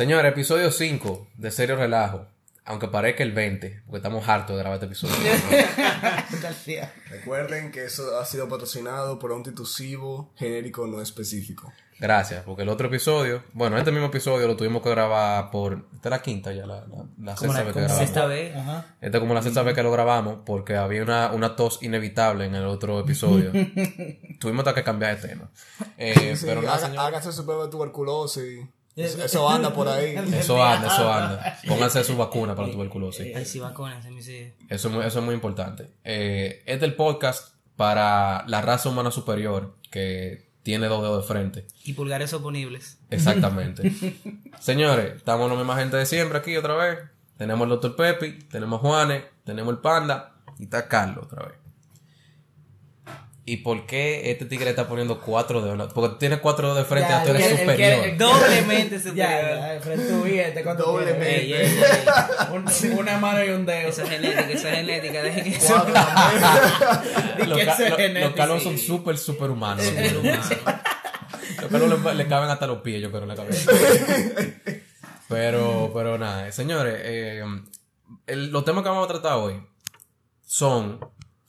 Señores, episodio 5 de Serio Relajo. Aunque parezca el 20, porque estamos hartos de grabar este episodio. Gracias. Recuerden que eso ha sido patrocinado por un titusivo genérico no específico. Gracias, porque el otro episodio, bueno, este mismo episodio lo tuvimos que grabar por. Esta es la quinta ya, la, la, la sexta vez que grabamos. Sexta vez. Ajá. Esta es como la sexta vez que lo grabamos porque había una, una tos inevitable en el otro episodio. Tuvimos hasta que cambiar de tema. Eh, Sí, pero nada, haga- señor. hágase su prueba de tuberculosis. Eso, eso anda por ahí. Eso anda, eso anda. Pónganse su vacuna para la tuberculosis. Ay, sí, vacúnense, mis hijos. Eso es muy, eso es muy importante. Eh, este es el podcast para la raza humana superior que tiene dos dedos de frente. Y pulgares oponibles. Exactamente. Señores, estamos la misma gente de siempre aquí otra vez. Tenemos el doctor Pepi, tenemos Juanes, tenemos el Panda y está Carlos otra vez. ¿Y por qué este tigre está poniendo cuatro dedos? Porque tiene cuatro dedos de frente, Ya, tú eres el superior. el- Doblemente superior. ya, frente tu billete, ¿cuánto Doblemente. tienes? Ey, ey, ey. Un- una mano y un dedo. Eso es genética, eso es genética. Deje que eso. Que es lo- los sí. son súper, súper humanos. Los Carlos le, le caben hasta los pies, yo creo, en la cabeza. Pero, pero nada, señores, eh, el- los temas que vamos a tratar hoy son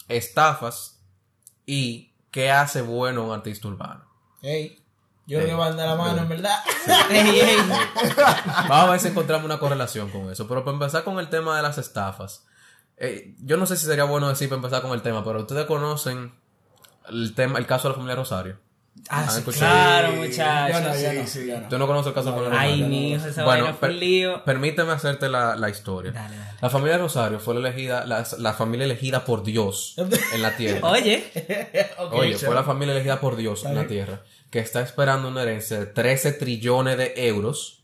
estafas y qué hace bueno un artista urbano. Ey, yo creo que de la mano, en verdad. Ey, ey. Vamos a ver si encontramos una correlación con eso. Pero para empezar con el tema de las estafas, eh, yo no sé si sería bueno decir para empezar con el tema, pero ustedes conocen el tema, el caso de la familia Rosario. Ah, ¿Han sí, escuchado? claro, no, muchachos. yo no, sí. yo no. ¿Tú no conoces el caso de Ay, mi hijo, esa Bueno, fue per- un lío. Permíteme hacerte la, la historia. Dale, dale. La familia Rosario fue la elegida, la, la familia elegida por Dios en la tierra. Oye, Oye, fue la familia elegida por Dios en la tierra, que está esperando una herencia de 13 trillones de euros.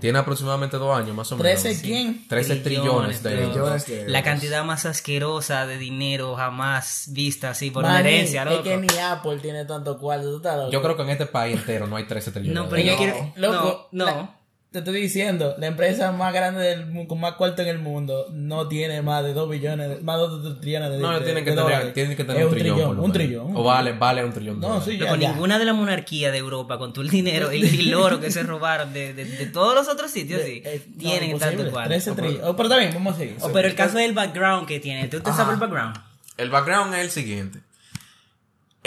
Tiene aproximadamente dos años, más o menos. ¿13 quién? 13 trillones de euros. Trillones de euros. la cantidad más asquerosa de dinero jamás vista así por una herencia, es loco. que ni Apple tiene tanto cuarto. Yo creo que en este país entero no hay 13 trillones No, de pero yo quiero. Loco, no, no. la- te estoy diciendo, la empresa más grande del mundo, con más cuarto en el mundo, no tiene más de 2 billones, de- más de 2 trillones de No, de- tienen que tener, tienen que tener un trillón. por lo un trillón. O vale, vale un trillón. No, sí, ya, Loco, ya. ninguna de la monarquía de Europa con todo el dinero y, el oro que se robaron de, de, de todos los otros sitios, sí, Eh, no, tienen imposible, tanto cual. 13 trillones. Oh, pero bien, vamos a seguir. Oh, pero el caso del background que tiene, ¿tú te sabes el background? El background es el siguiente.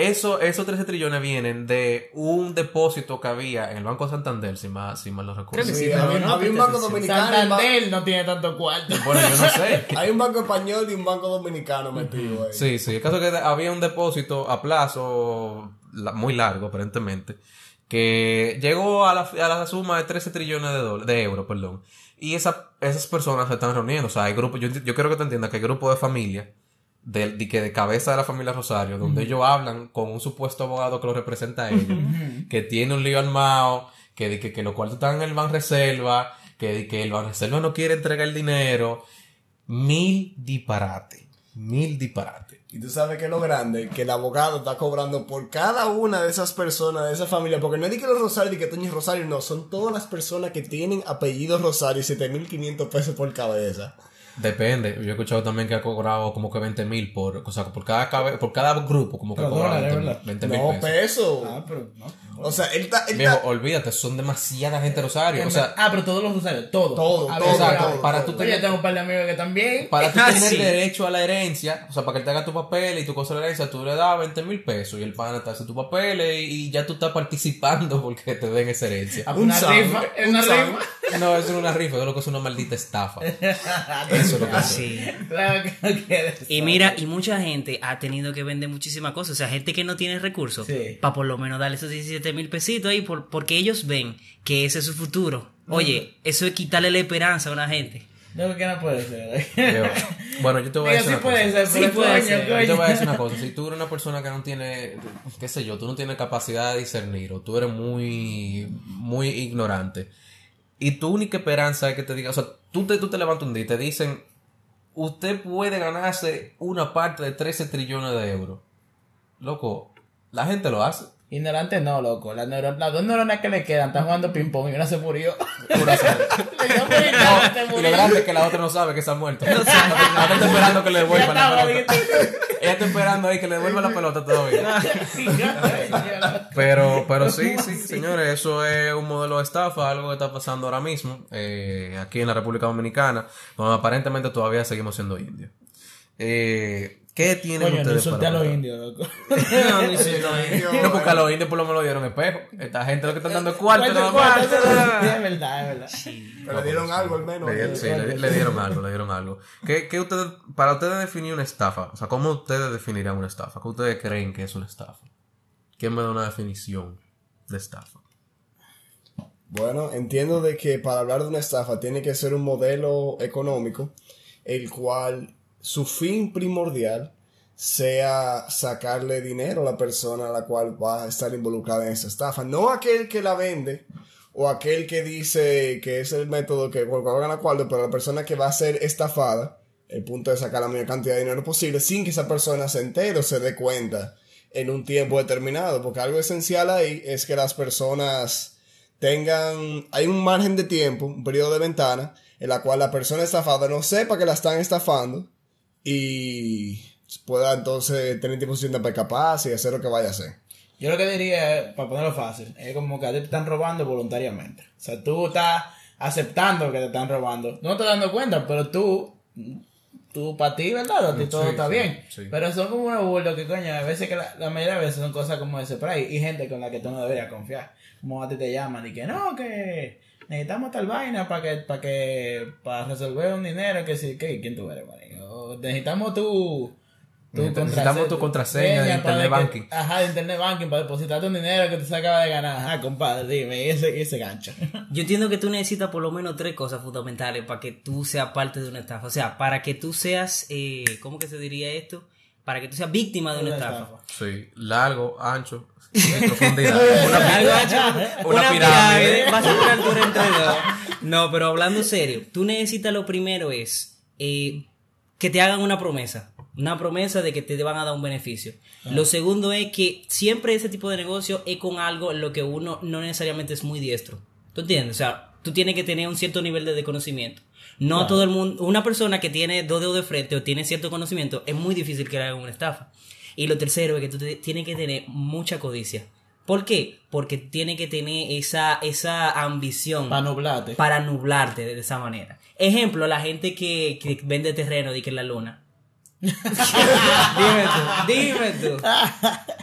Eso, esos 13 trillones vienen de un depósito que había en el Banco Santander, si mal, si mal no recuerdo. Creo Sí, sí, había, no, había un banco dominicano. ba- Santander no tiene tanto cuarto. Bueno, yo no sé. Hay un banco español y un banco dominicano metido ahí. Sí, sí. El caso es que había un depósito a plazo la- muy largo, aparentemente, que llegó a la, a la suma de 13 trillones de, dólares, de euros, perdón. Y esa, esas personas se están reuniendo. O sea, hay grupos, yo, yo quiero que te entiendas que hay grupos de familia, de, de, que de cabeza de la familia Rosario, donde ellos hablan con un supuesto abogado que lo representa a ellos, que tiene un lío armado, que, de que, que los cuartos están en el Banreserva, que, de que el Banreserva no quiere entregar el dinero. Mil disparate. Mil disparate. Y tú sabes que es lo grande, que el abogado está cobrando por cada una de esas personas, de esa familia, porque no es de que los Rosario y que Toño Rosario, no, son todas las personas que tienen apellido Rosario y 7.500 pesos por cabeza. Depende. Yo he escuchado también que ha cobrado como que 20 mil por, o sea, por cada, cabe- por cada grupo, como que Pero cobra dólares, 20 ¿verdad? mil 20 mil No, pesos. pesos. Ah, pero no. O sea, él está... Él Viejo, está olvídate, son demasiada gente Rosario. O sea, ah, pero todos los usuarios, todo. Todo, A todo, a ver, para todo. tú tener- yo tengo un par de amigos que también. para tú Ah, tener sí. derecho a la herencia, o sea, para que él te haga tu papel y tu cosa de la herencia, tú le das 20 mil pesos y el pana te hace tu papel y, y ya tú estás participando porque te den esa herencia. Ah, un una rifa, es un una rifa. No, eso no es una rifa, eso es lo que es una maldita estafa. Eso es lo que es. Sí. Claro que no quieres. Y mira, y mucha gente ha tenido que vender muchísimas cosas. O sea, gente que no tiene recursos. Sí. Para por lo menos darle esos 17 mil pesitos ahí. Por, porque ellos ven que ese es su futuro. Oye, eso es quitarle la esperanza a una gente. Yo creo que no puede ser. Yo- Bueno, yo te voy a decir sí una puede cosa. ser, Sí puede coño, ser. Yo te coño. voy a decir una cosa, si tú eres una persona que no tiene, qué sé yo, tú no tienes capacidad de discernir o tú eres muy, muy ignorante y tu única esperanza es que te digan, o sea, tú te, tú te levantas un día y te dicen, usted puede ganarse una parte de 13 trillones de euros. Loco, la gente lo hace. Ignorante no, loco. Las, neuro- las dos neuronas que le quedan están jugando ping-pong y una se murió. Y lo grande es que la otra no sabe que se ha muerto. La otra está esperando que le devuelvan la pelota. Ella está esperando ahí que le devuelvan la pelota todavía. Pero, pero sí, sí, señores, eso es un modelo de estafa, algo que está pasando ahora mismo eh, aquí en la República Dominicana, donde aparentemente todavía seguimos siendo indios. Eh, ¿Qué tienen no ustedes a para los contar? indios, loco. No, no insultó, eh. No, porque a los indios por lo menos dieron espejo. Esta gente lo que están dando es cuarto. Es verdad, es verdad. Pero le dieron algo al menos. Le dieron, sí, le, le dieron algo, le dieron algo. ¿Qué, qué ustedes, para ustedes definir una estafa? O sea, ¿cómo ustedes definirían una estafa? ¿Qué ustedes creen que es una estafa? ¿Quién me da una definición de estafa? Bueno, entiendo de que para hablar de una estafa tiene que ser un modelo económico el cual su fin primordial sea sacarle dinero a la persona a la cual va a estar involucrada en esa estafa. No aquel que la vende o aquel que dice que es el método que cual gana cuarto, pero la persona que va a ser estafada, el punto de sacar la mayor cantidad de dinero posible sin que esa persona se entere o se dé cuenta en un tiempo determinado, porque algo esencial ahí es que las personas tengan, hay un margen de tiempo, un periodo de ventana, en la cual la persona estafada no sepa que la están estafando y pueda entonces tener disposición de escaparse y hacer lo que vaya a hacer. Yo lo que diría, para ponerlo fácil, es como que a ti te están robando voluntariamente. O sea, tú estás aceptando que te están robando. No te dando cuenta, pero tú, tú para ti, ¿verdad? A ti todo Sí, está bien. sí. Pero son como unos burlos que, coño, a veces que la, la mayoría de veces son cosas como ese por ahí. Y gente con la que tú no deberías confiar. Como a ti te llaman y que no, que necesitamos tal vaina para que, para que, para resolver un dinero, que sí, que, ¿quién tú eres, marico? O Necesitamos tu... tu Necesitamos tu contraseña de para internet que- banking. Ajá, de internet banking para depositarte un dinero que tú se acaba de ganar. Ajá, compadre, dime, y ese, ese gancho. Yo entiendo que tú necesitas por lo menos tres cosas fundamentales para que tú seas parte de una estafa. O sea, para que tú seas, eh, ¿cómo que se diría esto? Para que tú seas víctima de una Una estafa. estafa. Sí, largo, ancho, profundidad. Una, Una una, pirámide. pirámide. Vas a una altura entre dos. No, pero hablando serio, tú necesitas lo primero es eh, que te hagan una promesa. Una promesa de que te van a dar un beneficio. Lo segundo es que siempre ese tipo de negocio es con algo en lo que uno no necesariamente es muy diestro. ¿Tú entiendes? O sea, tú tienes que tener un cierto nivel de conocimiento. No todo el mundo, una persona que tiene dos dedos de frente o tiene cierto conocimiento, es muy difícil que le hagan una estafa. Y lo tercero es que tú te- tienes que tener mucha codicia. ¿Por qué? Porque tienes que tener esa, esa ambición Para nublarte. para nublarte de esa manera. Ejemplo, la gente que, que vende terreno de que en la luna. Dime tú, dime tú.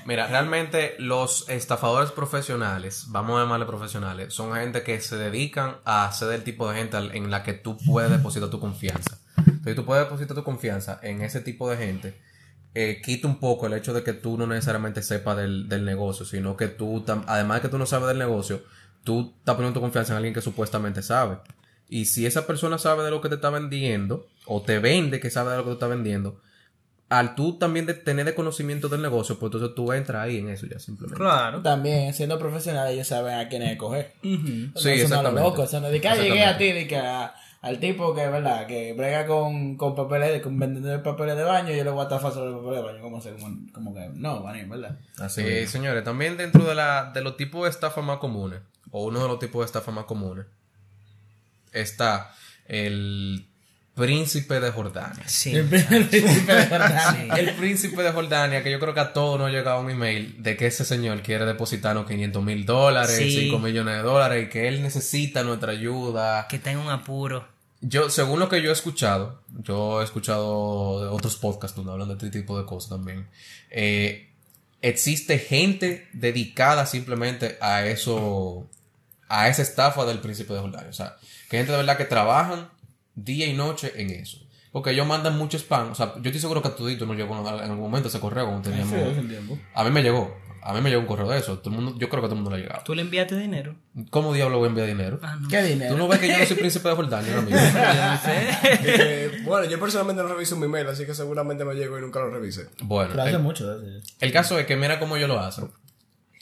Mira, realmente los estafadores profesionales, vamos a llamarle profesionales, son gente que se dedican a ser el tipo de gente en la que tú puedes depositar tu confianza. Entonces, tú puedes depositar tu confianza en ese tipo de gente, eh, quita un poco el hecho de que tú no necesariamente sepas del, del negocio, sino que tú, además de que tú no sabes del negocio, tú estás poniendo tu confianza en alguien que supuestamente sabe. Y si esa persona sabe de lo que te está vendiendo, o te vende que sabe de lo que te está vendiendo, al tú también de tener de conocimiento del negocio, pues entonces tú entras ahí en eso ya simplemente. Claro. También, siendo profesionales, ellos saben a quién escoger. Sí, no son a los exactamente. locos. Eso no es de que ah, llegué a ti, de que a- al tipo que, ¿verdad? Que brega con, con papeles, con vendedor de papeles de baño, yo le voy a estafar sobre los papeles de baño. ¿Cómo, se, como, como que no, ¿verdad? Así Eh, señores, también dentro de, la, de los tipos de estafa más comunes, o uno de los tipos de estafa más comunes, está el príncipe de Jordania. Sí. El príncipe de Jordania. El príncipe de Jordania, que yo creo que a todos nos ha llegado un email de que ese señor quiere depositarnos 500 mil dólares, Sí. 5 millones de dólares, y que él necesita nuestra ayuda. Que está en un apuro. Yo, según lo que yo he escuchado, yo he escuchado de otros podcasts donde hablan de este tipo de cosas también. eh, existe gente dedicada simplemente a eso, a esa estafa del príncipe de Jordania. O sea, que gente de verdad que trabajan día y noche en eso. Porque ellos mandan mucho spam. O sea, yo estoy seguro que a tudito nos llegó en algún momento ese correo cuando teníamos. Sí. A mí me llegó. A mí me llegó un correo de eso. Todo el mundo, yo creo que a todo el mundo le ha llegado. ¿Tú le enviaste dinero? ¿Cómo diablo voy a enviar dinero? Ah, no. ¿Qué dinero? ¿Tú no ves que yo no soy príncipe de Jordania, amigo? Eh, bueno, yo personalmente no reviso mi mail, así que seguramente me llegó y nunca lo revisé. Bueno, Pero hace el, mucho eso. el caso es que mira cómo ellos lo hacen.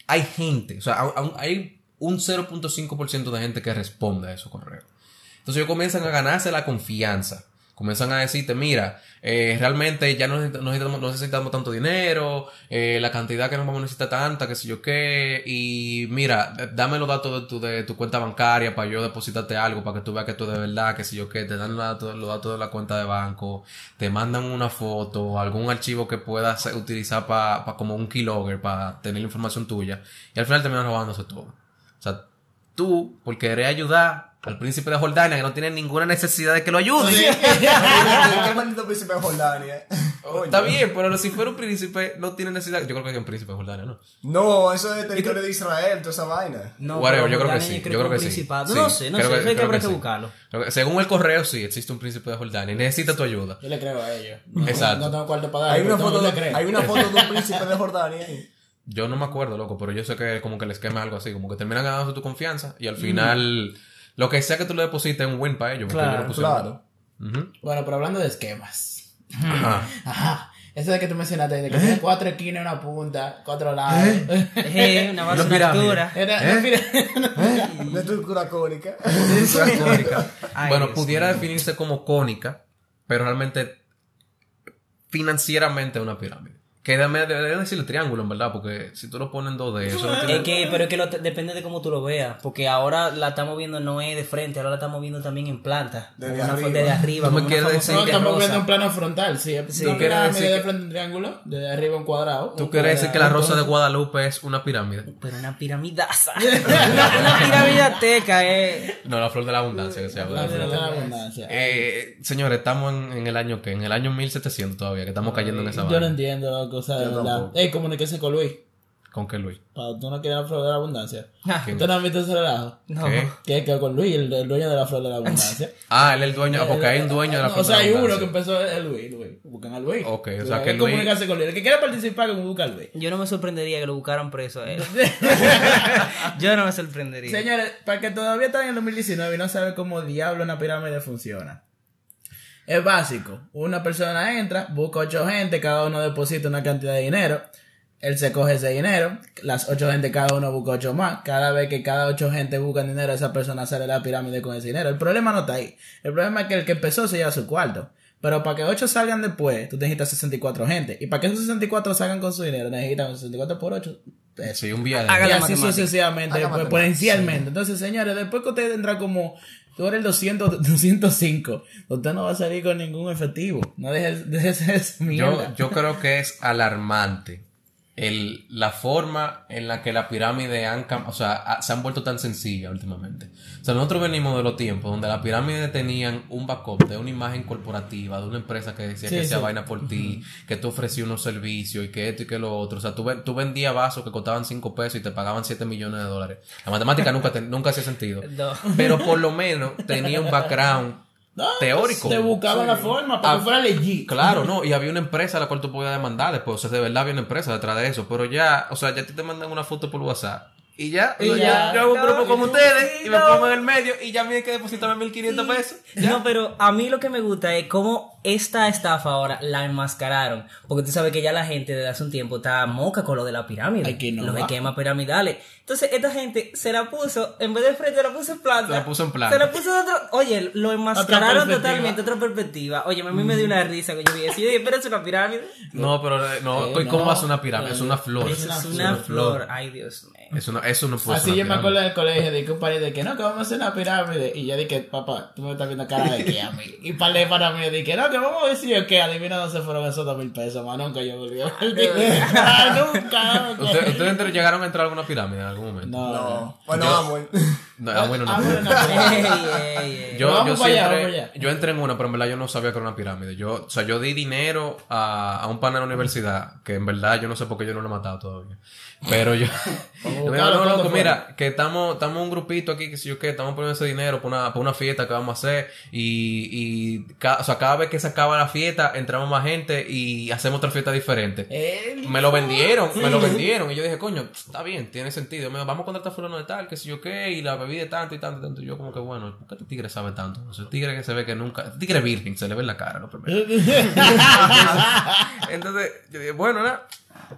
Hay gente, o sea, hay un 0.5% de gente que responde a esos correos. Entonces ellos comienzan a ganarse la confianza Comienzan a decirte, mira, eh, realmente ya no necesitamos, no necesitamos, tanto dinero, eh, la cantidad que nos vamos a necesitar tanta, que sé yo qué, y mira, dame los datos de tu, de tu cuenta bancaria para yo depositarte algo, para que tú veas que tú de verdad, que sé yo qué, te dan los datos, los datos de la cuenta de banco, te mandan una foto, algún archivo que puedas utilizar para como un keylogger, para tener la información tuya, y al final terminan robándose todo. O sea, tú, por querer ayudar al príncipe de Jordania, que no tiene ninguna necesidad de que lo ayude. Qué maldito príncipe de Jordania. Está bien, pero si fuera un príncipe, no tiene necesidad. Yo creo que es un príncipe de Jordania, ¿no? No, eso es territorio de Israel, toda esa vaina. No, Whatever, yo creo que sí. Yo creo que sí. Sí, No sé, no creo sé, que- que, creo habrá que sí. buscarlo. Según el correo, sí, existe un príncipe de Jordania y necesita tu ayuda. Yo le creo a ellos. No, Exacto. No tengo cuarto para dar. Hay una, foto de, hay una foto de un príncipe de Jordania ahí. Yo no me acuerdo, loco, pero yo sé que como que el esquema es algo así, como que terminan ganando tu confianza y al final, lo que sea que tú le deposites es un win para ellos. porque Claro, ellos. Claro. Ujú. Bueno, pero hablando de esquemas. Ajá. Ajá. Eso de que tú mencionaste, de que tiene cuatro esquinas una punta, cuatro lados. Eh, una base, una altura. De estructura cónica. Ay, bueno, Dios pudiera definirse como cónica, pero realmente financieramente es una pirámide. Que debe- debería decirle triángulo, en verdad, porque si tú lo pones en 2D, eso no tiene... Es que, pero es que lo- depende de cómo tú lo veas, porque ahora la estamos viendo no es de frente, ahora la estamos viendo también en planta, Desde arriba. desde arriba. Tú me quieres decir no, que estamos rosa. viendo un plano frontal, sí. Sí, no quiere pirámide decir de que- frente un triángulo, de arriba un cuadrado. ¿Tú quieres decir que la rosa de Guadalupe es una pirámide? Pero una piramidaza. una, una pirámide azteca, eh. No, la flor de la abundancia que se habla. La de la abundancia. Eh, señores, estamos en, en el año que, en el año 1700 todavía, que estamos cayendo en esa Yo no entiendo, loco, o sea, tampoco. Ey, comuníquese con Luis. ¿Con qué Luis? Para tú no quieres la flor de la abundancia. ¿Usted no ha visto ese relajo? No. ¿Qué? Que que con Luis, el, el dueño de la flor de la abundancia. Ah, él es el dueño, ah, porque hay un dueño de la No, flor O sea, de la hay uno que abundancia. empezó es Luis, Luis. Buscan a Luis. Ok, o Luis, sea, hay que Luis- comunicarse con Luis. El que quiera participar, que busca a Luis. Yo no me sorprendería que lo buscaran preso a él. Yo no me sorprendería. Señores, para que todavía están en el 2019 y no sabe cómo diablo una pirámide funciona. Es básico. Una persona entra, busca ocho gente, cada uno deposita una cantidad de dinero. Él se coge ese dinero, las ocho gente cada uno busca ocho más. Cada vez que cada ocho gente busca dinero, esa persona sale de la pirámide con ese dinero. El problema no está ahí. El problema es que el que empezó se lleva su cuarto. Pero para que ocho salgan después, tú necesitas 64 gente. Y para que esos 64 salgan con su dinero, necesitan 64 por 8 pesos. Sí, un viaje. Y así sucesivamente, Haga pues, exponencialmente. Entonces, señores, después que usted entra como, tú eres el 200, 205, usted no va a salir con ningún efectivo. No dejes de ser esa Yo, yo creo que es alarmante el, la forma en la que la pirámide han, o sea, se han vuelto tan sencillas últimamente. O sea, nosotros venimos de los tiempos donde las pirámides tenían un backup de una imagen corporativa, de una empresa que decía Sí, que hacía sí. vaina por ti, que tú ofrecías unos servicios y que esto y que lo otro. O sea, tú, ven- tú vendías vasos que costaban 5 pesos y te pagaban 7 millones de dólares. La matemática nunca, te- nunca hacía sentido. No. Pero por lo menos tenía un background No, teórico. Te buscaban la forma para Ah, que fuera legit. Claro, no, y había una empresa a la cual tú podías demandar después, o sea, de verdad había una empresa detrás de eso, pero ya, o sea, ya te mandan una foto por WhatsApp. Y ya, Y ya. yo hago un grupo No, como no, ustedes y me no. pongo en el medio y ya me hay que depositarme 1500 pesos. No, pero a mí lo que me gusta es cómo esta estafa ahora la enmascararon. Porque tú sabes que ya la gente desde hace un tiempo está moca con lo de la pirámide. Que innovar. los esquemas piramidales. Entonces, esta gente se la puso, en vez de frente, la puso en planta. Se la puso en planta. Se la puso de otro. Oye, lo enmascararon perspectiva. totalmente, otra perspectiva. Oye, a mí me dio una risa que yo vi eso. Yo dije, pero es una pirámide. No, pero eh, no, Eh, ¿y ¿cómo no. hace una pirámide? Es una flor. Es una flor. Ay, Dios mío. Eso no, eso no puede Así ser yo me acuerdo del colegio de que un pariente de que no, que vamos a hacer una pirámide. Y yo dije, papá, tú me estás viendo cara de que a mí. Y par de para mí dije, no, que vamos a decir que adivina dónde se fueron esos dos mil pesos, más nunca yo volví a. Ah, nunca. ¿Ustedes llegaron a entrar a alguna pirámide en algún momento? No, no. No. Bueno, Yo- vamos. No, ah, bueno, no. Ah, bueno, no. Ey, ey, ey. Yo, siempre- allá. yo entré en una, pero en verdad yo no sabía que era una pirámide. Yo, o sea, yo di dinero a, a un pana de la universidad, que en verdad yo no sé por qué yo no lo he matado todavía. Pero yo, yo me digo, buscarlo, no, ¿cuándo loco, mira, que estamos, estamos un grupito aquí, que si yo qué, estamos poniendo ese dinero para una, para una fiesta que vamos a hacer. Y, y ca- o sea, cada vez que se acaba la fiesta, entramos más gente y hacemos otra fiesta diferente. Él- Me lo vendieron, me lo vendieron. Y yo dije, coño, está bien, tiene sentido. Me dijo, vamos a contratar fulano de tal, que si yo qué, y la bebida de tanto y tanto y tanto. Y yo como que, bueno, ¿por qué este tigre sabe tanto? Sea, el tigre que se ve que nunca... Este tigre virgen, se le ve en la cara, lo primero. Entonces, yo dije, bueno, nada,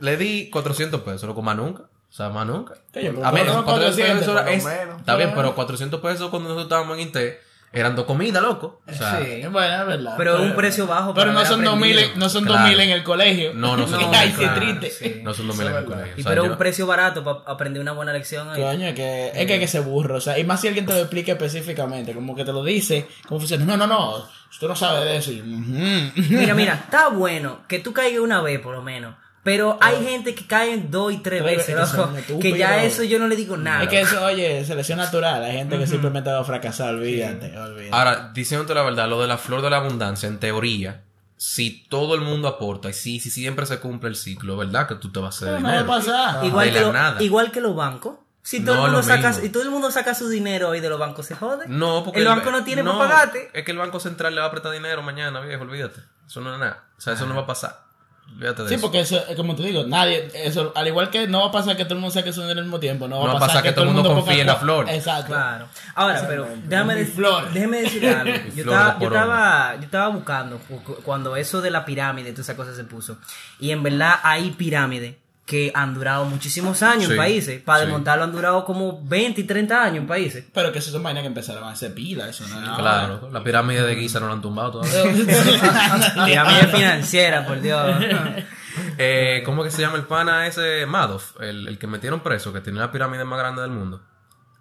le di 400 pesos, loco, más nunca. O sea, más nunca. A menos 400 pesos 400, era- por lo es- menos. está bien, pero 400 pesos cuando nosotros estábamos en Inté eran dos comidas, loco. O sea, Sí, bueno, es verdad. Pero un precio bajo Pero para no son 2000, aprendido. no son Claro. 2000 en el colegio. no, no son Ay, qué triste. sí. No son dos mil en el colegio. Y O sea, pero yo- un precio barato para aprender una buena lección. ahí. Coño, es que, es que hay que ser burro, o sea, y más si alguien te lo explica específicamente, como que te lo dice, como funciona, no, no, no, usted no sabe de eso. y. Mira, mira, está bueno que tú caigas una vez por lo menos. Pero hay gente que cae dos y tres veces, veces, loco, son Que ya eso yo no le digo nada. Es que eso, oye, selección natural, hay gente que simplemente va a fracasar, olvídate, olvídate. Ahora, diciéndote la verdad, lo de la flor de la abundancia, en teoría, si todo el mundo aporta y si, si siempre se cumple el ciclo, ¿verdad? Que tú te vas a hacer Pero no va a pasar. igual, de que lo- nada. igual que los bancos. Si todo, No, el mundo saca, si todo el mundo saca su dinero y de los bancos se jode. No, porque el banco no tiene para pagarte. Es que el Banco Central le va a prestar dinero mañana, viejo, olvídate. Eso no es nada. O sea, eso no va a pasar. Olvídate de Sí, eso. porque eso, eh, como te digo, nadie, eso, al igual que no va a pasar que todo el mundo saque su dinero al mismo tiempo, no va a pasar, que, todo el mundo, confíe ponga en la flor. Exacto. Claro. Ahora, pero déjame, Mi dec- flor. déjeme decirle algo. Yo estaba, de yo, estaba, yo estaba buscando cu- cuando eso de la pirámide y toda esa cosa se puso. Y en verdad hay pirámides que han durado muchísimos años en Sí, países. Para sí. desmontarlo han durado como 20 y 30 años en países. Pero que eso son vainas que empezaron a hacer pila, eso no Claro, la pirámide de Giza no la han tumbado todavía. Pirámide financiera, por Dios. eh, ¿Cómo que se llama el pana ese Madoff? El, el que metieron preso, que tenía la pirámide más grande del mundo.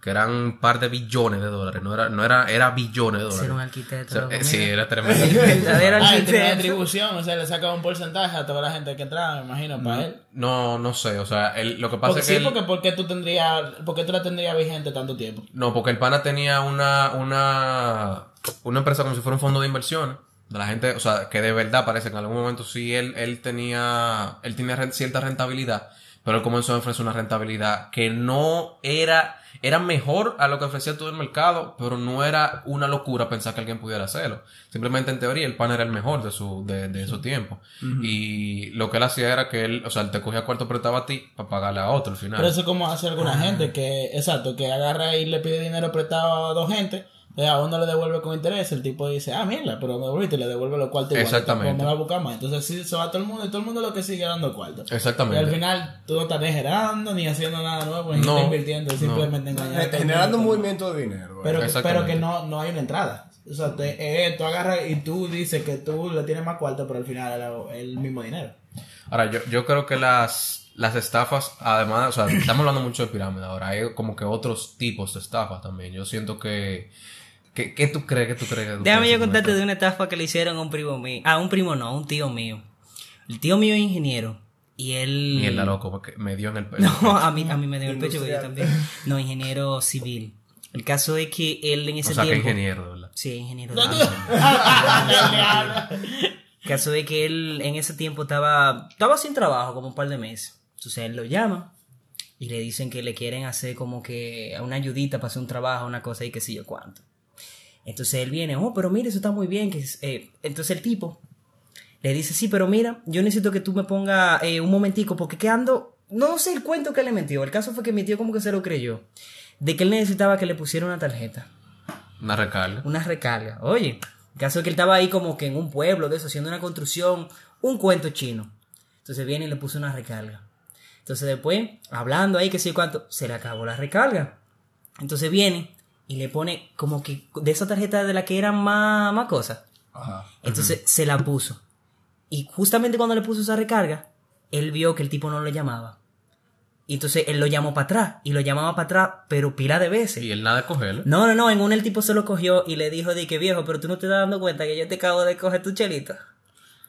Que eran un par de billones de dólares. No era, no era, era billones de dólares. Ser un arquitecto. O sea, eh, sí, era tremendo. El verdadero Ah, tenía arquitecto. atribución, o sea, le sacaba un porcentaje a toda la gente que entraba, me imagino, para él. No, no sé, o sea, él- lo que pasa Porque, es sí, que... él- porque ¿por qué tú tendrías, por qué tú la tendrías vigente tanto tiempo? No, porque el pana tenía una, una, una empresa como si fuera un fondo de inversiones. De la gente, o sea, que de verdad parece que en algún momento sí él, él tenía, él tenía cierta rentabilidad, pero él comenzó a ofrecer una rentabilidad que no era, era mejor a lo que ofrecía todo el mercado, pero no era una locura pensar que alguien pudiera hacerlo. Simplemente en teoría el pan era el mejor de su, de, de su tiempo. Y lo que él hacía era que él, o sea, él te cogía cuarto prestado a ti para pagarle a otro al final. Pero eso es como hace alguna gente que, exacto, que agarra y le pide dinero prestado a dos gente, a uno le devuelve con interés, el tipo dice, ah, mierda, pero me devolviste y le devuelve los cuartos igual, Exactamente. pues me va a buscar más. Entonces sí se va todo el mundo y todo el mundo lo que sigue dando cuartos. Exactamente. Y al final tú no estás generando ni haciendo nada nuevo, ni No, estás invirtiendo, no. simplemente engañando. a el Generando un movimiento de dinero. Pero, eh. pero que no, no hay una entrada. O sea, te- eh, tú agarras y tú dices que tú le tienes más cuarto, pero al final es el mismo dinero. Ahora, yo, yo creo que las, las estafas, además, o sea, estamos hablando mucho de pirámide ahora, hay como que otros tipos de estafas también. Yo siento que... que ¿Qué tú crees? ¿Qué tú crees? que tú Déjame yo contarte de una estafa que le hicieron a un primo mío. Ah, un primo no, un tío mío. El tío mío es ingeniero. Y él. Mierda, loco, porque me dio en el pecho. No, a mí, a mí me dio el pecho porque yo también. No, ingeniero civil. El caso es que él en ese O sea, que ingeniero, de verdad. Sí, ingeniero. El caso es que él en ese tiempo estaba, estaba sin trabajo como un par de meses. Entonces él lo llama y le dicen que le quieren hacer como que una ayudita para hacer un trabajo, una cosa y qué sé yo cuánto. Entonces él viene, oh, pero mira, eso está muy bien. Que es- eh". Entonces el tipo le dice, sí, pero mira, yo necesito que tú me pongas eh, un momentico porque que ando, no sé el cuento que le metió. El caso fue que mi tío como que se lo creyó. De que él necesitaba que le pusiera una tarjeta Una recarga. una recarga. Oye, el caso es que él estaba ahí como que en un pueblo de eso, haciendo una construcción, un cuento chino. Entonces viene y le puso una recarga. Entonces después, hablando ahí, que sé yo cuánto, se le acabó la recarga. Entonces viene y le pone como que de esa tarjeta de la que eran más, más cosas. Ajá. Entonces se la puso. Y justamente cuando le puso esa recarga, él vio que el tipo no le llamaba. Y entonces él lo llamó para atrás. Y lo llamaba para atrás, pero pila de veces. Y él nada de cogerlo. No, no, no, en una el tipo se lo cogió y le dijo de que viejo, pero tú no te estás dando cuenta que yo te acabo de coger tu chelito.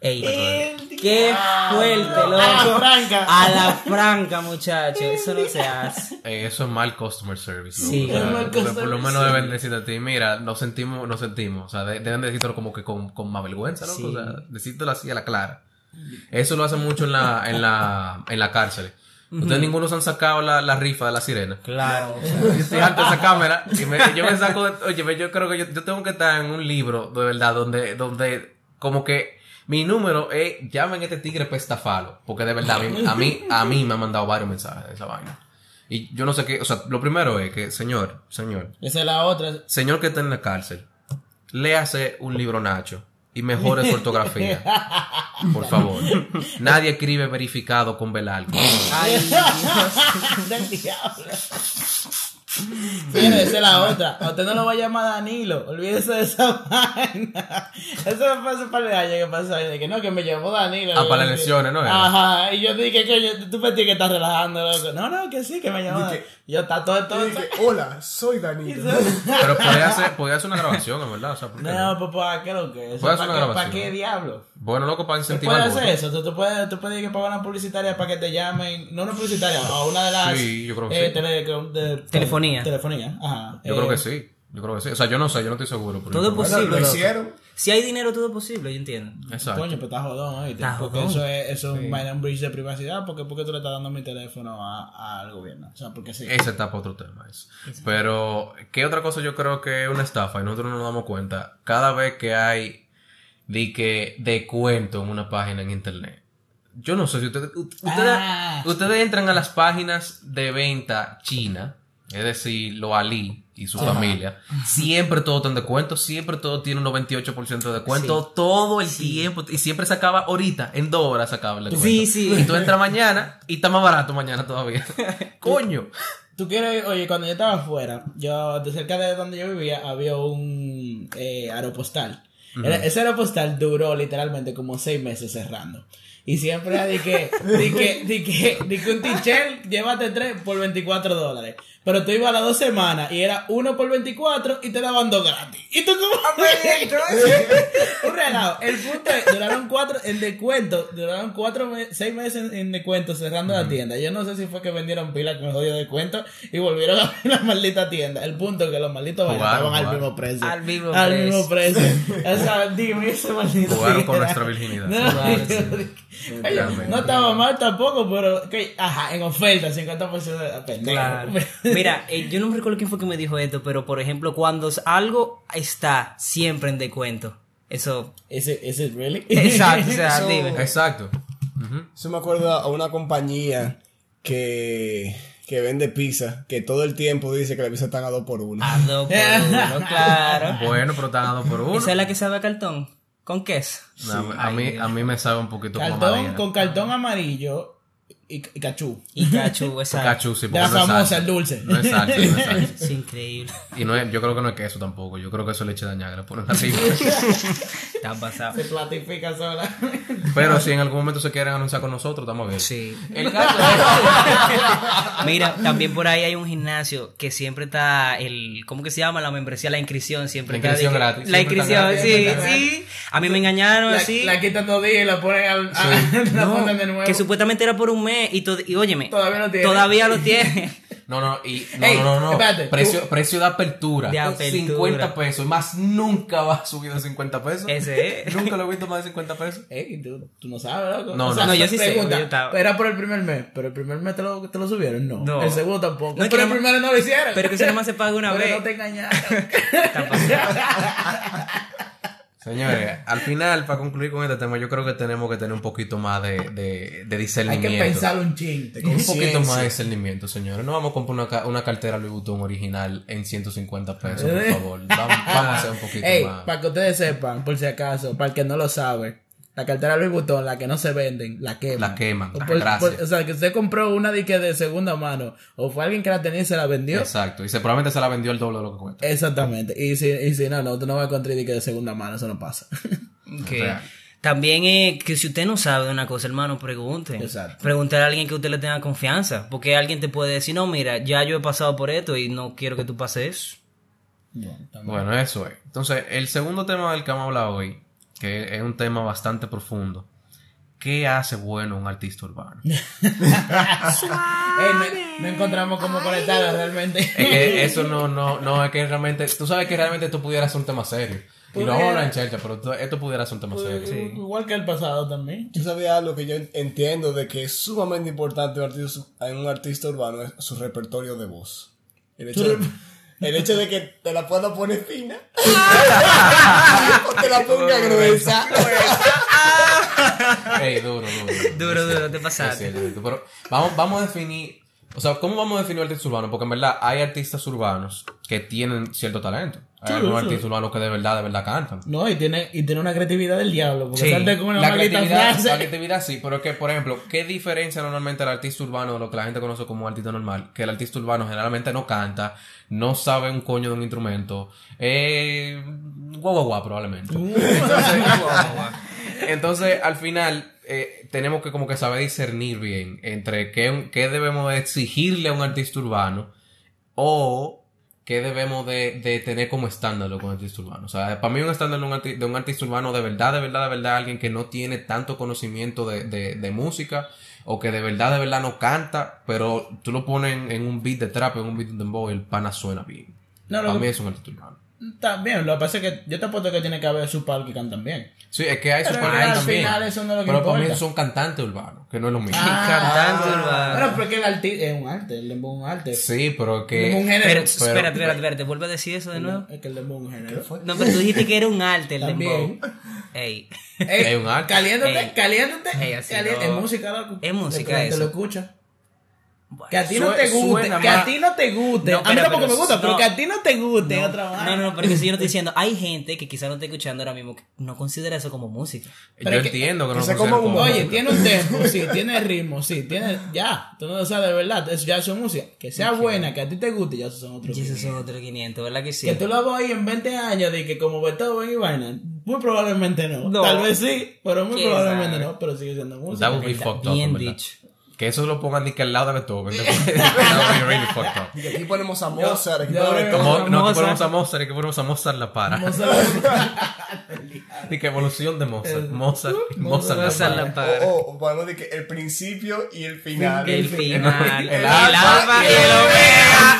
Ey, qué fuerte, loco. A la franca. A la franca, muchacho. Eso no se hace. Eh, eso es mal customer service. ¿no? Sí. O sea, Es mal customer por lo menos deben decirte a ti, mira, nos sentimos, nos sentimos. O sea, de- deben decírtelo como que con, con más vergüenza, ¿no? Sí. O sea, decírtelo así a la clara. Eso lo hacen mucho en la, en la, en la cárcel. Ustedes ninguno se han sacado la, la rifa de la sirena. Claro. Yo estoy ante esa cámara y me- yo me saco, de- oye, yo creo que yo, yo tengo que estar en un libro, de verdad, donde, donde como que mi número es, llamen a este tigre pestafalo, porque de verdad, a mí, a mí, a mí me han mandado varios mensajes de esa vaina. Y yo no sé qué, o sea, lo primero es que, señor, señor, Esa es la otra. señor que está en la cárcel, léase un libro Nacho y mejore su ortografía. Por favor. Nadie escribe verificado con velarco. Ay, Del diablo. Fíjate, esa es la otra. A usted no lo va a llamar Danilo. Olvídese de esa vaina. Eso me pasó para el año que pasó. De que no, que me llamó Danilo. Ah, para las elecciones, ¿no? Ajá. Y yo dije que yo, tú pensé que estás relajando, loco. No, no, que sí, que me llamó. Dije- Yo está todo, todo. Y dije, hola, soy Danilo. Pero podía hacer, podía hacer una grabación, en verdad. O sea, ¿por qué no? No, pues para qué lo que es. Puede ¿Para hacer qué, una ¿Para grabación. qué diablo? Bueno, loco, para ¿Tú incentivar puedes el hacer eso? ¿Tú, tú puedes, tú puedes ir que pagar una publicitaria para que te llamen, no una publicitaria, a una de las Sí, yo creo que eh, sí. tele- de- Telefonía. Telefonía, ajá. Yo Eh, creo que sí. Yo creo que sí. O sea, yo no sé, yo no estoy seguro. pero Todo es posible. lo hicieron. Si hay dinero, todo es posible, yo entiendo. Exacto. Coño, pues está jodón, ¿oíste? Está Porque jodón. eso es, eso es un breach de privacidad. Porque, porque tú le estás dando mi teléfono a- al gobierno. O sea, porque sí. Ese está para otro tema. Eso. Pero, ¿qué otra cosa yo creo que es una estafa y nosotros no nos damos cuenta? Cada vez que hay de que de cuento en una página en internet. Yo no sé si ustedes, ustedes, Ah. ustedes entran a las páginas de venta china, es decir, lo Ali y su familia, siempre todo está en descuento, siempre todo tiene un 98% de descuento, todo el tiempo, y siempre se acaba ahorita, en dos horas se acaba el descuento. Sí, sí. Y tú entras mañana y está más barato mañana todavía. Coño. Tú quieres, oye, cuando yo estaba afuera, yo, de cerca de donde yo vivía, había un eh, aeropostal. Era- ese aeropostal duró literalmente como seis meses cerrando. Y siempre era de que, de que, de que, de que un tichel, llévate tres por 24 dólares. Pero tú ibas a las dos semanas y era uno por 24 y te daban dos gratis. Y tú como... un relajo. El punto es, duraron cuatro, en descuento, duraron cuatro, me- seis meses en, en descuento cerrando la tienda. Yo no sé si fue que vendieron pila con jodido descuento y volvieron a abrir la maldita tienda. El punto es que los malditos estaban al mismo precio. Al mismo Al precio. mismo precio. O sea, dime ese maldito. Jugaron con nuestra virginidad. No, estaba mal tampoco, pero ajá, en oferta, 50% de pendejo. Claro. Mira, eh, yo no me recuerdo quién fue que me dijo esto, pero por ejemplo, cuando algo está siempre en descuento, eso. ¿Is it, really? Exacto, o sea, Eso- dime. Exacto. Eso me acuerdo a una compañía que, que vende pizza, que todo el tiempo dice que la pizza están a dos por uno. A dos por uno, claro. Bueno, pero están a dos por uno. Esa es la que sabe a cartón, con queso. No, a, mí, a mí me sabe un poquito madera. con cartón amarillo y, y cachú. Y cachu, esa. Cachu, sí, De la porque no es famosa, el dulce. No es salsa, no es salsa. Es increíble. Y no es, yo creo que no es queso tampoco. Yo creo que eso es leche dañada. que Le ponen. Está pasado. Se platifica sola. Pero si en algún momento se quieren anunciar con nosotros, estamos bien. Sí. El caso Mira, también por ahí hay un gimnasio que siempre está el, ¿cómo que se llama? La membresía, la inscripción, siempre La inscripción gratis, La inscripción, gratis, sí, sí. A mí me engañaron La, así. la quitan dos días y la ponen al, a- la No, ponen de nuevo. que supuestamente era por un mes y, to- y óyeme, Todavía lo tiene. todavía lo tiene. No, no, y no, Ey, no, no, no. espérate, precio, tú- precio de apertura. De apertura. 50 pesos. Y más nunca va a subir de 50 pesos. Ese es. Nunca lo he visto más de 50 pesos. Ey, tú, tú no sabes, loco. No, O sea, no. No, yo sí sé, pregunta, yo estaba- Era por el primer mes, pero el primer mes te lo, te lo subieron, no. No. El segundo tampoco. No, que pero el primero no lo hicieron. Pero que eso nada más se paga una Pero vez. no te engañaron. Señores, al final, para concluir con este tema, yo creo que tenemos que tener un poquito más de, de, de Hay discernimiento. que pensar un ching. Un poquito más de discernimiento, señores. No vamos a comprar una, una cartera Louis Vuitton original en 150 pesos, por favor. Vamos, vamos a hacer un poquito Ey, más. para que ustedes sepan, por si acaso, para el que no lo sabe, la cartera Louis Vuitton, la que no se venden, la queman. La queman. O, Ah, por- gracias. por- o sea, que usted compró una de, que de segunda mano, o fue alguien que la tenía y se la vendió. Exacto. Y se, probablemente se la vendió el doble de lo que cuesta. Exactamente. Y si, y si no, no, tú no vas a encontrar de que de segunda mano, eso no pasa. Que Real. También es que si usted no sabe de una cosa, hermano, pregunte. Exacto. Preguntar a alguien que usted le tenga confianza. Porque alguien te puede decir, no, mira, ya yo he pasado por esto y no quiero que tú pases eso. Bueno, eso es. Entonces, el segundo tema del que vamos a hablar hoy, que es un tema bastante profundo. ¿Qué hace bueno un artista urbano? Ey, no, no encontramos cómo conectarla realmente. Es que eso no, no, no, es que realmente, tú sabes que realmente esto pudiera ser un tema serio. Y lo vamos a en Chelcha, pero esto, esto pudiera ser un tema serio. Igual que el pasado también. Tú sabías algo que yo entiendo de que es sumamente importante en un artista, en un artista urbano es su repertorio de voz. El hecho, de, el hecho de que te la pueda poner fina o te la ponga gruesa. Ey, duro, duro. Duro, duro, te pasaste. Pero vamos, vamos a definir, o sea, ¿cómo vamos a definir artista urbano? Porque en verdad hay artistas urbanos que tienen cierto talento. Hay algunos artistas urbanos que de verdad, de verdad cantan. No, y tiene, y tiene una creatividad del diablo. Porque Sí. salte con una La creatividad, frase. la creatividad sí, pero es que, por ejemplo, ¿qué diferencia normalmente el artista urbano de lo que la gente conoce como artista normal? Que el artista urbano generalmente no canta, no sabe un coño de un instrumento, eh, guau guau guau probablemente. Entonces, al final, eh, tenemos que como que saber discernir bien entre qué, qué debemos de exigirle a un artista urbano o qué debemos de, de tener como estándar con artista urbano. O sea, para mí un estándar de un, arti- de un artista urbano de verdad, de verdad, de verdad, alguien que no tiene tanto conocimiento de, de, de música o que de verdad, de verdad no canta, pero tú lo pones en, en un beat de trap, en un beat de dembow y el pana suena bien. No, para mí es un artista urbano. También, lo que pasa es que yo te apuesto que tiene que haber su par que cantan bien. Sí, es que hay Pero super al también. final eso no es lo que pero para mí importa. son cantantes urbanos, que no es lo mismo. Cantante urbano. Bueno, pero es que el artista es un arte, el dembow es un arte. Sí, pero dembow es un que... género. Pero, espérate, espérate, espérate, vuelve a decir eso de nuevo. Es que el dembow es un género. No, pero tú dijiste que era un arte el También. dembow. Ey. Ey, Es un arte. Caliéntate, Ey. caliéntate. Ey, así caliéntate. no. Es música, loco. Es música eso. lo escucha. Que a ti no te guste, que a ti no te guste. No, a mí tampoco pero- me gusta, no. pero que a ti no te guste otra No, vaina. no, no, pero que si yo no estoy diciendo, hay gente que quizá no esté escuchando ahora mismo que no considera eso como música. Pero yo es que- entiendo que, que no se lo coma considero un como- Oye, tiene un tempo, sí, tiene ritmo, sí, tiene. Ya, tú no lo sabes de verdad, eso ya es música. Que sea buena, que a ti te guste, ya son otros. Y esos 500. son otros 500, ¿verdad que sí? Que tú lo hagas ahí en 20 años de que como Beethoven y vaina, muy probablemente no. No. Tal vez sí, pero muy ¿Quién probablemente sabe? no, pero sigue siendo música. That would be fucked up. Bien dicho. Que eso lo pongan ni que al lado de Beethoven. Y aquí ponemos a Mozart, aquí ponemos no, que ponemos a Mozart y que ponemos a Mozart la para. Y que evolución de Mozart. Mozart, Mozart la Mozart para. la para. O, o podemos decir que el principio y el final. El final. El El alfa alfa y y el omega.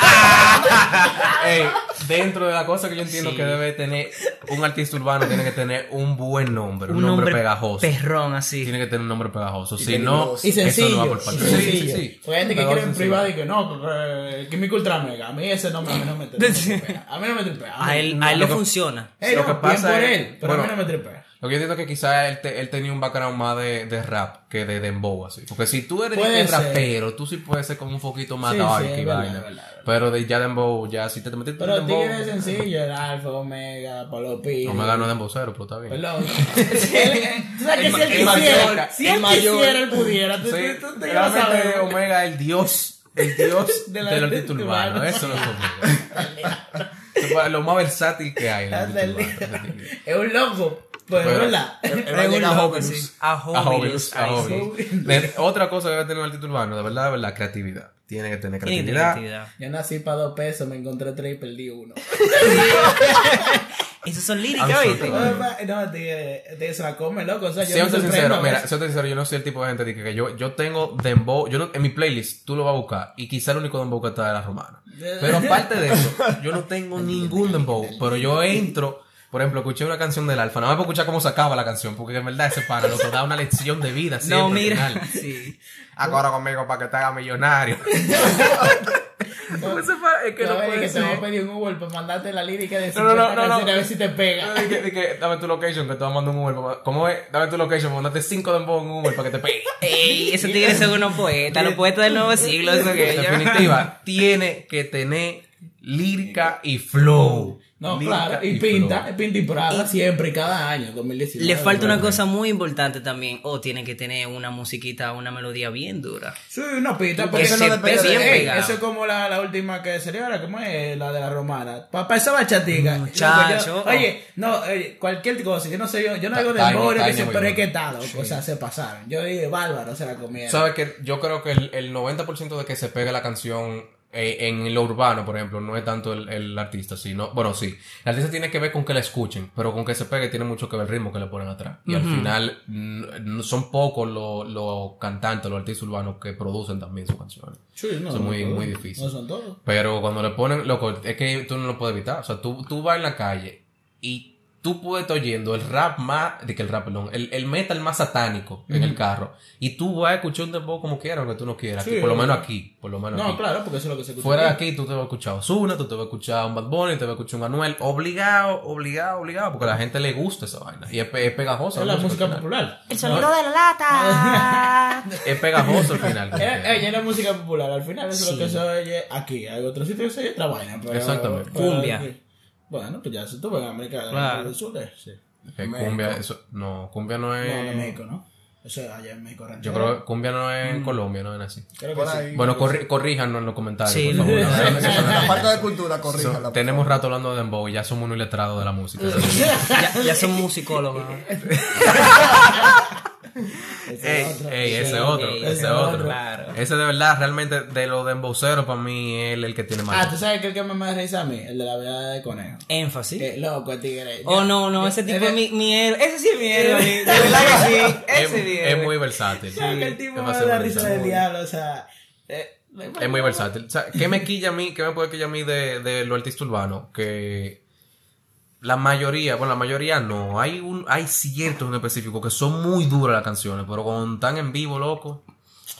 Dentro de la cosa que yo entiendo Sí. que debe tener un artista urbano, tiene que tener un buen nombre, un, Un nombre, nombre pegajoso. perrón así. Tiene que tener un nombre pegajoso. Y Si no. Y eso sencillo. no va por y parte. sencillo. Sí, sí, sí. Porque hay gente que quiere en privado y que no, porque Químico Ultra Mega. A mí ese nombre a mí no me tripea. A mí no me tripea. A él, no. a él le Lo que- funciona. Lo que bien pasa por es- él, pero a mí no me tripea. Lo que yo entiendo que quizás él, te- él tenía un background más de, de rap que de dembow, así. Porque si tú eres Puede de rapero, tú sí puedes ser como un poquito más Sí, dark sí, y es verdad, vaina. es verdad, es verdad. Pero de ya dembow, ya si te metiste en Pero dembow... Tigre es sencillo, el Alfa, Omega, Pablo Pino. Omega no es dembowcero, pero está bien. Perdón. Tú sabes que si él el mayor, quisiera, si él mayor. quisiera, él pudiera. Tú, Sí, tú, te ibas a. Omega es el dios, el dios De la- del artista urbano. urbano. Eso no es Omega. Es lo más versátil que hay en el. Es un loco, pero es Pero- verdad. Él Es va a a Hobilus. A A a. De- Otra cosa que debe tener un artista urbano, de verdad, de verdad, creatividad. Tiene que tener creatividad. creatividad. Yo nací para dos pesos, me encontré tres y perdí uno. Esos son líricas, ¿viste? No, tigre se la come, loco. O sea, yo me Siéndote sorprendo sincero, a mira, sincero, yo no soy el tipo de gente de que, que yo, yo tengo dembow, yo no, en mi playlist tú lo vas a buscar y quizá el único dembow que está de la romana. Pero aparte de eso, yo no tengo ningún dembow, pero yo entro, por ejemplo, escuché una canción del Alfa, nada más para escuchar cómo se acaba la canción, porque en verdad ese pana que da una lección de vida siempre No, al mira. final. Sí. Ahora conmigo para que te haga millonario. Ese pana es que No, no es puede que te voy a ser. pedir un Uber para mandarte la lírica de No, no, 50 no, no, no. a ver si te pega. Que- dame tu location que te va a mandar un Uber. pa- ¿Cómo es? Dame tu location, mandate cinco dembow en un Uber para que te pegue. Ey, esos tigres son unos poetas, los poetas del nuevo siglo, eso que En definitiva, tiene que tener lírica y flow. No, Lírica claro, y flow. pinta, pinta y prada siempre y cada año, 2019. Le falta una cosa muy importante también. O tiene que tener una musiquita, una melodía bien dura. Sí, una pista, Sí, porque eso no depende de. Ey, Eso es como la, la última que salió ahora, ¿cómo es? La de la romana. Papá, esa bachatica. Muchacho. Loco, yo- Oye, no, oye, cualquier cosa, yo no sé, yo, yo no hago de memoria, que que tal, loco, o sea, se pasaron. Yo dije, bárbaro, se la comieron. Sabes que yo creo que el, el 90% de que se pegue la canción en lo urbano, por ejemplo, no es tanto el, el artista, sino, bueno, sí, el artista tiene que ver con que la escuchen, pero con que se pegue tiene mucho que ver el ritmo que le ponen atrás. Y al final son pocos los los cantantes, los artistas urbanos que producen también sus canciones. Sí, no, es no muy, muy. No son todos. Pero cuando le ponen, loco, es que tú no lo puedes evitar. O sea, tú, tú vas en la calle y tú puedes estar oyendo el rap más, de que el rap, perdón, el, el metal más satánico en el carro. Y tú vas a escuchar un dembow como quieras, aunque tú no quieras. Sí, aquí, por lo menos aquí, por lo menos No, aquí. claro, porque eso es lo que se escucha. Fuera de aquí. tú te vas a escuchar a Ozuna, tú te vas a escuchar a un Bad Bunny, te vas a escuchar a un Anuel. Obligado, obligado, obligado, porque a la gente le gusta esa vaina. Y es, es pegajosa. Es la música final. popular. El sonido de la lata. Es pegajoso al final. como Eh, eh, es la música popular, al final eso es lo que se oye aquí. Hay otros sitios que se oye otra vaina. Pero, Exactamente. Cumbia. Bueno, pues ya se tuvo en América Claro. del Sur. eh, Sí. Cumbia, eso, no, cumbia no es. No, de México, ¿no? Eso es allá en México. Yo ranchero. creo que cumbia no es en Colombia, no es así. Creo que Por sí. ahí. Bueno, corri- corríjanos en los comentarios, Sí, por favor. la falta de cultura, corríjala. por Tenemos rato hablando de Dembow y ya somos unos iletrados de la música. Ya, ya son musicólogos. ¿no? ey, otro. ey, Ese ese otro. Ese ese otro. otro. Claro. Ese de verdad, realmente, de los dembowceros, para mí, es el que tiene más. Ah, ¿tú sabes que el que me da risa a mí? El de la vida de conejo. Énfasis. Eh, loco, tigre. Oh, no, no, ese tipo ese- es mi, mi héroe. Ese sí es mi héroe. De verdad que sí. es, Ese es mi es muy versátil. ¿Sabes que el tipo Es me muy da risa versátil. del diablo? O sea. eh, Es muy versátil. O sea, ¿qué me quilla a mí? ¿Qué me puede quillar a mí de, de los artistas urbanos? Que la mayoría, bueno, la mayoría no. Hay un, hay ciertos en específico que son muy duras las canciones, pero cuando están en vivo, loco.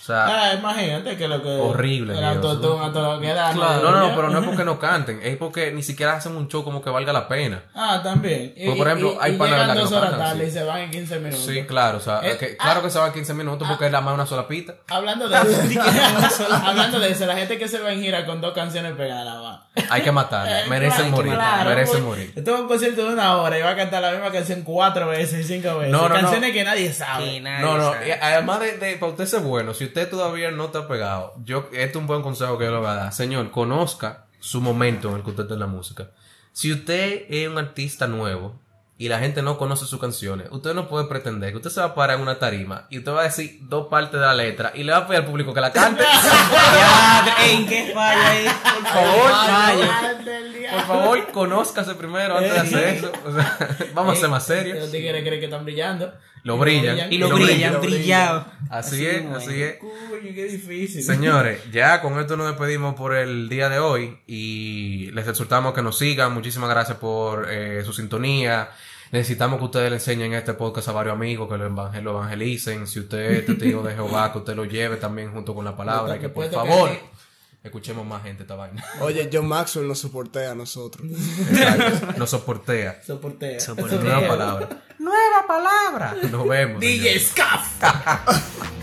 Sea, Ah, imagínate que lo que. Horrible, El Dios. autotune a todo lo que da. no, no, no, pero no es porque no canten, es porque ni siquiera hacen un show como que valga la pena. Ah, también. Y, Pues, por ejemplo, y- hay panas de la dos horas tarde y se van en 15 minutos. Sí, claro, o sea, Eh, que- ah, claro que se va a 15 minutos porque es la más una sola pista. Hablando de eso, hablando de eso, la gente que se va en gira con dos canciones pegadas, va. Hay que matarla, Eh, merecen claro, morir, claro, merecen pues, morir. Estuvo en un concierto de una hora y va a cantar la misma canción cuatro veces, cinco veces. No, no, no. canciones que nadie sabe. Que nadie No, no, sabe. además de, de para usted ser bueno, si usted todavía no está pegado, yo, este es un buen consejo que yo le voy a dar. Señor, conozca su momento en el que usted está en la música. Si usted es un artista nuevo y la gente no conoce sus canciones, usted no puede pretender que usted se va a parar en una tarima y usted va a decir dos partes de la letra y le va a pedir al público que la cante. ¿En qué falla ahí? Por favor. Por favor, conózcase primero antes de hacer eso. O sea, vamos a ser más serios. Los tigres creen que están brillando. Lo brillan. Y lo brillan, brillado. Así es, así es. Coño, qué difícil. Señores, ya con esto nos despedimos por el día de hoy y les exhortamos que nos sigan. Muchísimas gracias por eh, su sintonía. Necesitamos que ustedes le enseñen este podcast a varios amigos, que lo, evangel- lo evangelicen. Si usted es testigo de Jehová, que usted lo lleve también junto con la palabra y que por favor. Escuchemos más gente esta vaina. Oye, John Maxwell nos soportea a nosotros. Exacto. Nos soportea. Soportea. Soportea. Nueva palabra. Nueva palabra. Nos vemos. DJ. Scuff.